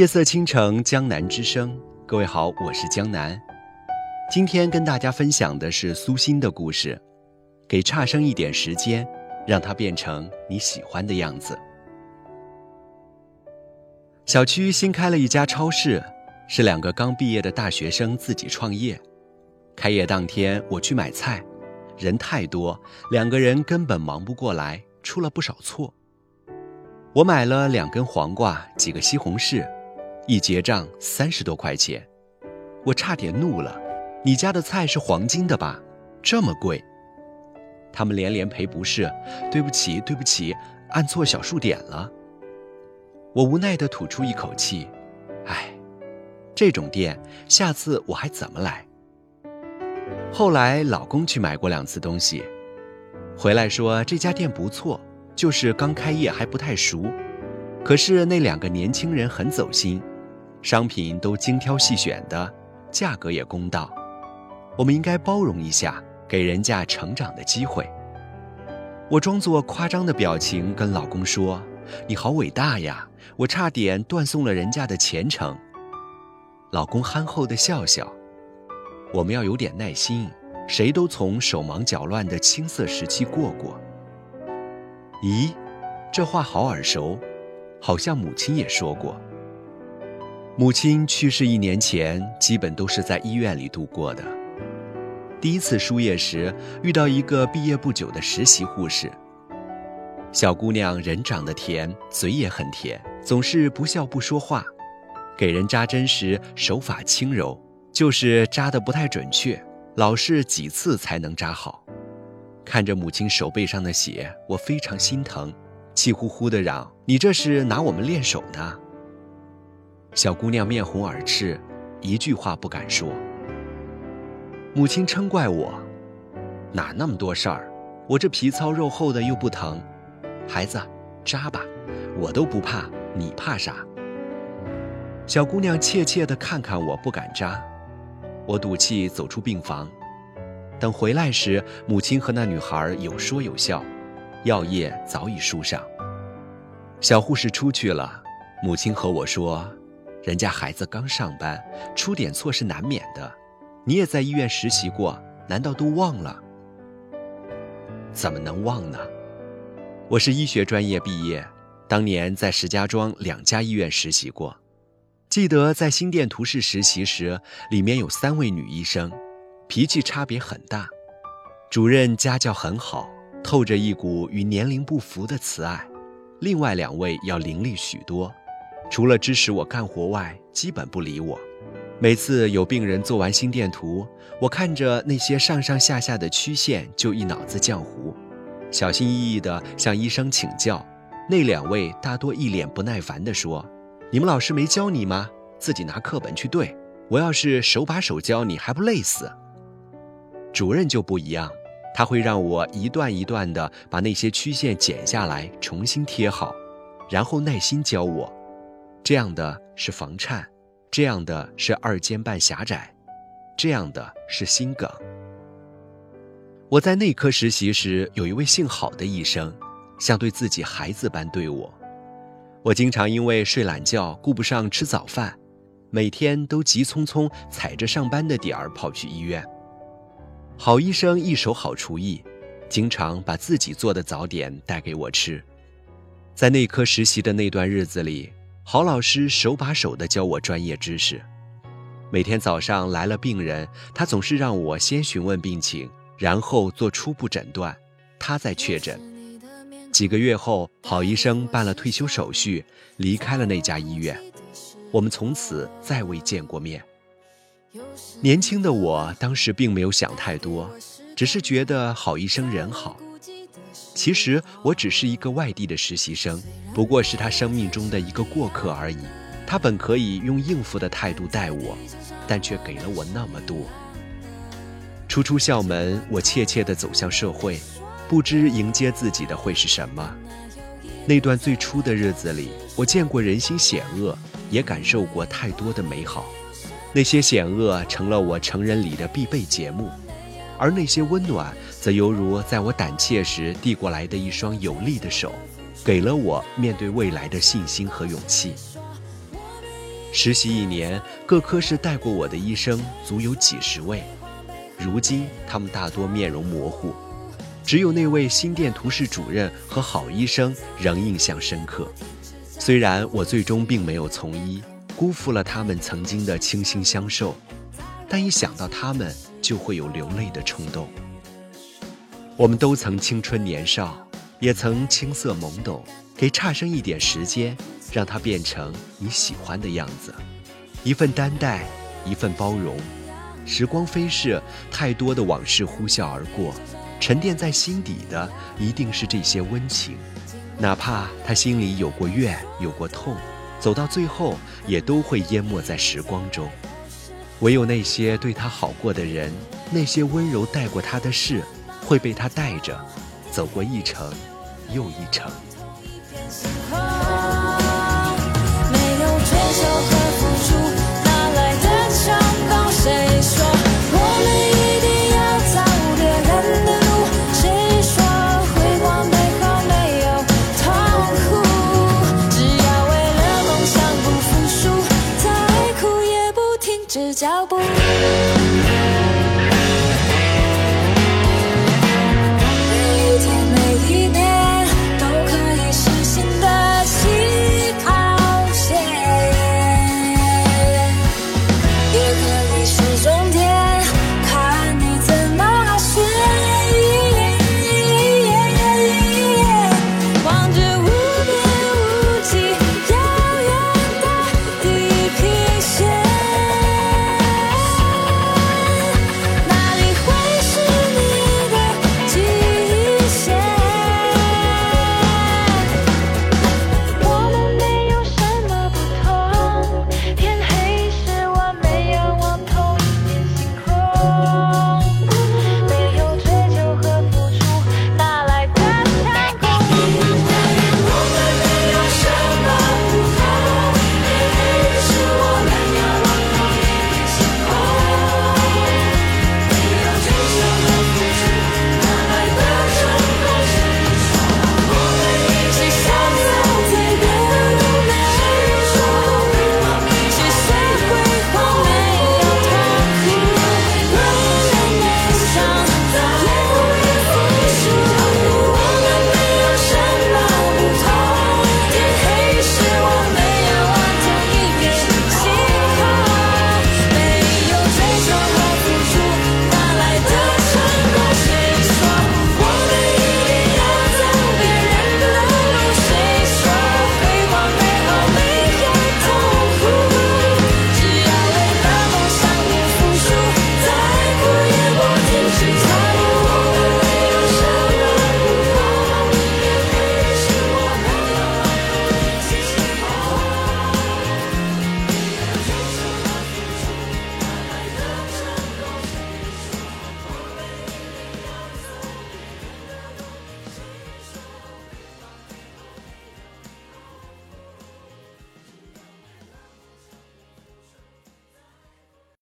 夜色倾城，江南之声。各位好，我是江南。今天跟大家分享的是苏欣的故事。给差生一点时间，让他变成你喜欢的样子。小区新开了一家超市，是两个刚毕业的大学生自己创业。开业当天，我去买菜，人太多，两个人根本忙不过来，出了不少错。我买了两根黄瓜，几个西红柿，一结账三十多块钱，我差点怒了。你家的菜是黄金的吧？这么贵？他们连连赔不是，对不起，对不起，按错小数点了。我无奈地吐出一口气，唉，这种店下次我还怎么来？后来老公去买过两次东西，回来说这家店不错，就是刚开业还不太熟。可是那两个年轻人很走心，商品都精挑细选的，价格也公道。我们应该包容一下。给人家成长的机会。我装作夸张的表情跟老公说：“你好伟大呀，我差点断送了人家的前程。”老公憨厚的笑笑：“我们要有点耐心，谁都从手忙脚乱的青涩时期过过。”咦，这话好耳熟，好像母亲也说过。母亲去世一年前，基本都是在医院里度过的。第一次输液时，遇到一个毕业不久的实习护士。小姑娘人长得甜，嘴也很甜，总是不笑不说话。给人扎针时手法轻柔，就是扎得不太准确，老是几次才能扎好。看着母亲手背上的血，我非常心疼，气呼呼地嚷：“你这是拿我们练手呢！”小姑娘面红耳赤，一句话不敢说。母亲嗔怪我，哪那么多事儿？我这皮糙肉厚的又不疼。孩子，扎吧，我都不怕，你怕啥？小姑娘怯怯地看看我，不敢扎。我赌气走出病房。等回来时，母亲和那女孩有说有笑，药液早已输上。小护士出去了，母亲和我说：“人家孩子刚上班，出点错是难免的。”你也在医院实习过，难道都忘了？怎么能忘呢？我是医学专业毕业，当年在石家庄两家医院实习过。记得在心电图室实习时，里面有三位女医生，脾气差别很大。主任家教很好，透着一股与年龄不符的慈爱；另外两位要伶俐许多，除了支持我干活外，基本不理我。每次有病人做完心电图，我看着那些上上下下的曲线，就一脑子浆糊，小心翼翼地向医生请教。那两位大多一脸不耐烦地说：“你们老师没教你吗？自己拿课本去对。我要是手把手教你，还不累死？”主任就不一样，他会让我一段一段地把那些曲线剪下来，重新贴好，然后耐心教我。这样的是房颤。这样的是二尖瓣狭窄，这样的是心梗。我在内科实习时，有一位姓郝的医生，像对自己孩子般对我。我经常因为睡懒觉，顾不上吃早饭，每天都急匆匆踩着上班的点儿跑去医院。郝医生一手好厨艺，经常把自己做的早点带给我吃。在内科实习的那段日子里。郝老师手把手地教我专业知识。每天早上来了病人，他总是让我先询问病情，然后做初步诊断，他再确诊。几个月后，郝医生办了退休手续，离开了那家医院。我们从此再未见过面。年轻的我当时并没有想太多，只是觉得郝医生人好。其实我只是一个外地的实习生，不过是他生命中的一个过客而已。他本可以用应付的态度待我，但却给了我那么多。初出校门，我怯怯地走向社会，不知迎接自己的会是什么。那段最初的日子里，我见过人心险恶，也感受过太多的美好。那些险恶成了我成人礼的必备节目，而那些温暖。则犹如在我胆怯时递过来的一双有力的手，给了我面对未来的信心和勇气。实习一年，各科室带过我的医生足有几十位，如今他们大多面容模糊，只有那位心电图室主任和好医生仍印象深刻。虽然我最终并没有从医，辜负了他们曾经的倾心相授，但一想到他们，就会有流泪的冲动。我们都曾青春年少，也曾青涩懵懂，给差生一点时间。让他变成你喜欢的样子，一份担待，一份包容。时光飞逝，太多的往事呼啸而过，沉淀在心底的一定是这些温情。哪怕他心里有过怨，有过痛，走到最后也都会淹没在时光中。唯有那些对他好过的人，那些温柔待过他的事，会被他带着走过一程又一程。